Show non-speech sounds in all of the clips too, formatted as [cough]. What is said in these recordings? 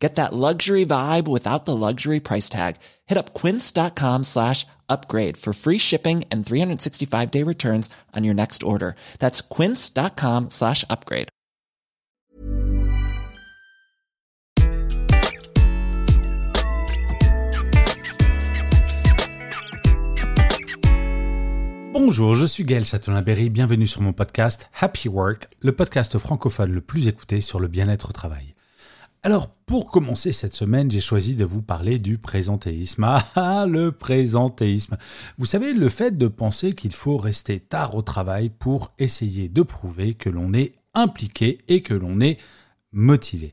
Get that luxury vibe without the luxury price tag. Hit up quince.com slash upgrade for free shipping and 365 day returns on your next order. That's quince.com slash upgrade. Bonjour, je suis Gaël Châtelain-Berry, bienvenue sur mon podcast Happy Work, le podcast francophone le plus écouté sur le bien-être au travail. Alors, pour commencer cette semaine, j'ai choisi de vous parler du présentéisme. [laughs] Ah, le présentéisme. Vous savez, le fait de penser qu'il faut rester tard au travail pour essayer de prouver que l'on est impliqué et que l'on est motivé.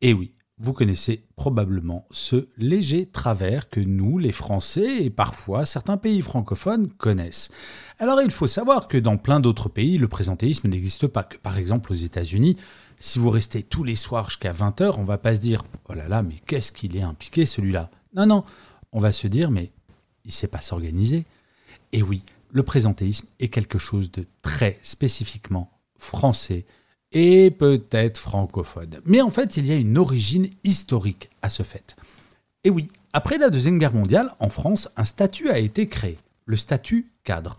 Et oui, vous connaissez probablement ce léger travers que nous, les Français, et parfois certains pays francophones connaissent. Alors il faut savoir que dans plein d'autres pays, le présentéisme n'existe pas, que par exemple aux États-Unis, si vous restez tous les soirs jusqu'à 20h, on va pas se dire Oh là là, mais qu'est-ce qu'il est impliqué celui-là? Non, non, on va se dire Mais il sait pas s'organiser. Et oui, le présentéisme est quelque chose de très spécifiquement français et peut-être francophone. Mais en fait, il y a une origine historique à ce fait. Et oui, après la Deuxième Guerre mondiale, en France, un statut a été créé, le statut cadre.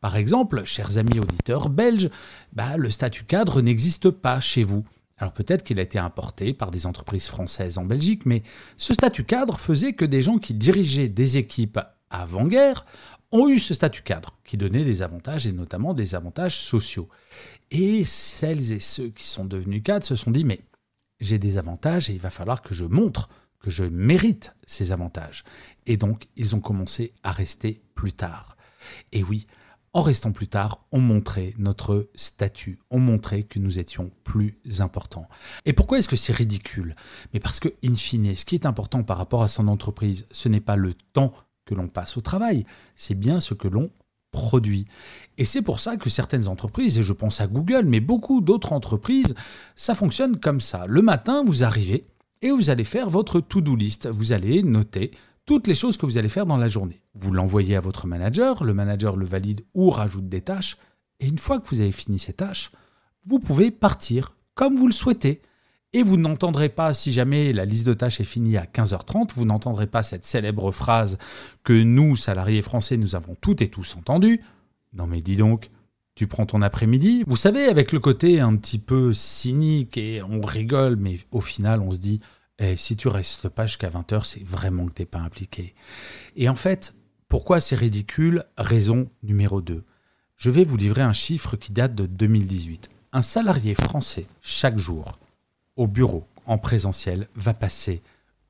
Par exemple, chers amis auditeurs belges, bah, le statut cadre n'existe pas chez vous. Alors peut-être qu'il a été importé par des entreprises françaises en Belgique, mais ce statut cadre faisait que des gens qui dirigeaient des équipes avant-guerre ont eu ce statut cadre, qui donnait des avantages et notamment des avantages sociaux. Et celles et ceux qui sont devenus cadres se sont dit, mais j'ai des avantages et il va falloir que je montre que je mérite ces avantages. Et donc, ils ont commencé à rester plus tard. Et oui, en restant plus tard, on montrait notre statut, on montrait que nous étions plus importants. Et pourquoi est-ce que c'est ridicule? Mais parce que, in fine, ce qui est important par rapport à son entreprise, ce n'est pas le temps que l'on passe au travail, c'est bien ce que l'on produit. Et c'est pour ça que certaines entreprises, et je pense à Google, mais beaucoup d'autres entreprises, ça fonctionne comme ça. Le matin, vous arrivez et vous allez faire votre to-do list. Vous allez noter toutes les choses que vous allez faire dans la journée. Vous l'envoyez à votre manager, le manager le valide ou rajoute des tâches, et une fois que vous avez fini ces tâches, vous pouvez partir comme vous le souhaitez. Et vous n'entendrez pas, si jamais la liste de tâches est finie à 15h30, vous n'entendrez pas cette célèbre phrase que nous, salariés français, nous avons toutes et tous entendue. Non mais dis donc, tu prends ton après-midi. Vous savez, avec le côté un petit peu cynique et on rigole, mais au final on se dit, et si tu restes pas jusqu'à 20h, c'est vraiment que t'es pas impliqué. Et en fait, pourquoi c'est ridicule? Raison numéro 2. Je vais vous livrer un chiffre qui date de 2018. Un salarié français, chaque jour, au bureau, en présentiel, va passer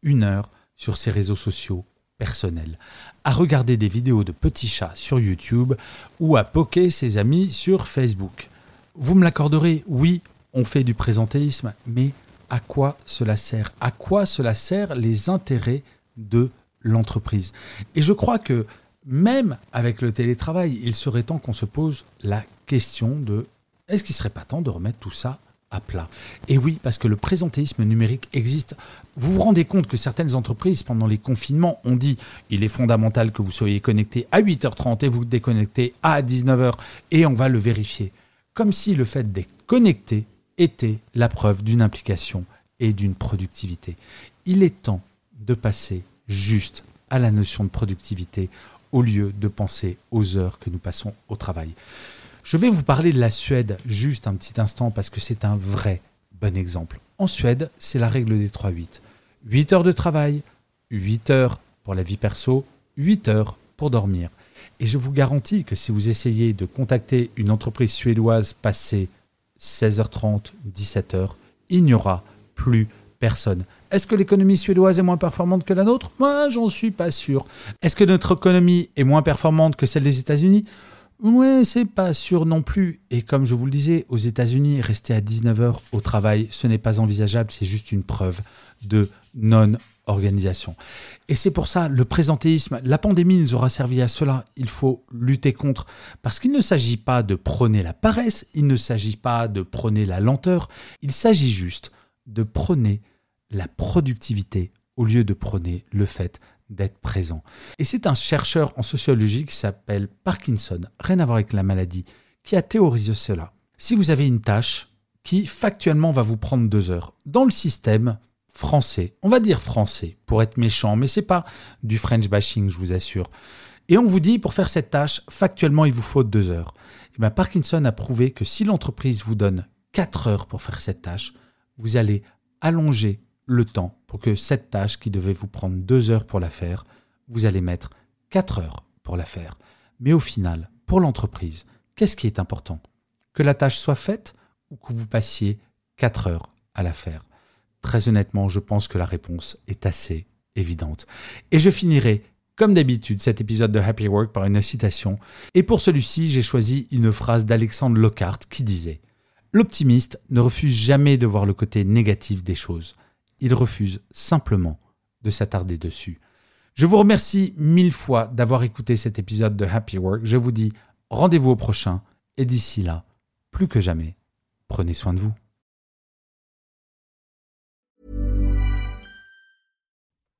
une heure sur ses réseaux sociaux personnels, à regarder des vidéos de petits chats sur YouTube ou à poker ses amis sur Facebook. Vous me l'accorderez, oui, on fait du présentéisme, mais à quoi cela sert À quoi cela sert les intérêts de l'entreprise Et je crois que même avec le télétravail, il serait temps qu'on se pose la question de est-ce qu'il ne serait pas temps de remettre tout ça à plat? Et oui, parce que le présentéisme numérique existe. Vous vous rendez compte que certaines entreprises, pendant les confinements, ont dit il est fondamental que vous soyez connecté à 8h30 et vous déconnectez à 19h et on va le vérifier. Comme si le fait d'être connecté était la preuve d'une implication et d'une productivité. Il est temps de passer juste à la notion de productivité au lieu de penser aux heures que nous passons au travail. Je vais vous parler de la Suède juste un petit instant parce que c'est un vrai bon exemple. En Suède, c'est la règle des 3-8. 8 heures de travail, 8 heures pour la vie perso, 8 heures pour dormir. Et je vous garantis que si vous essayez de contacter une entreprise suédoise passée 16h30, 17h, il n'y aura plus personne. Est-ce que l'économie suédoise est moins performante que la nôtre? Moi, j'en suis pas sûr. Est-ce que notre économie est moins performante que celle des États-Unis? Ouais, c'est pas sûr non plus. Et comme je vous le disais, aux États-Unis, rester à 19h au travail, ce n'est pas envisageable, c'est juste une preuve de non Et c'est pour ça, le présentéisme, la pandémie nous aura servi à cela. Il faut lutter contre. Parce qu'il ne s'agit pas de prôner la paresse, il ne s'agit pas de prôner la lenteur, il s'agit juste de prôner la productivité au lieu de prôner le fait d'être présent. Et c'est un chercheur en sociologie qui s'appelle Parkinson, rien à voir avec la maladie, qui a théorisé cela. Si vous avez une tâche qui factuellement va vous prendre deux heures, dans le système français, on va dire français pour être méchant, mais c'est pas du French bashing, je vous assure. Et on vous dit pour faire cette tâche, factuellement il vous faut deux heures. Et eh bien Parkinson a prouvé que si l'entreprise vous donne quatre heures pour faire cette tâche, vous allez allonger le temps pour que cette tâche qui devait vous prendre deux heures pour la faire, vous allez mettre quatre heures pour la faire. Mais au final, pour l'entreprise, qu'est-ce qui est important? Que la tâche soit faite ou que vous passiez quatre heures à la faire Très honnêtement, je pense que la réponse est assez évidente. Et je finirai, comme d'habitude, cet épisode de Happy Work par une citation. Et pour celui-ci, j'ai choisi une phrase d'Alexandre Lockhart qui disait L'optimiste ne refuse jamais de voir le côté négatif des choses il refuse simplement de s'attarder dessus. Je vous remercie mille fois d'avoir écouté cet épisode de Happy Work. Je vous dis rendez-vous au prochain et d'ici là, plus que jamais, prenez soin de vous.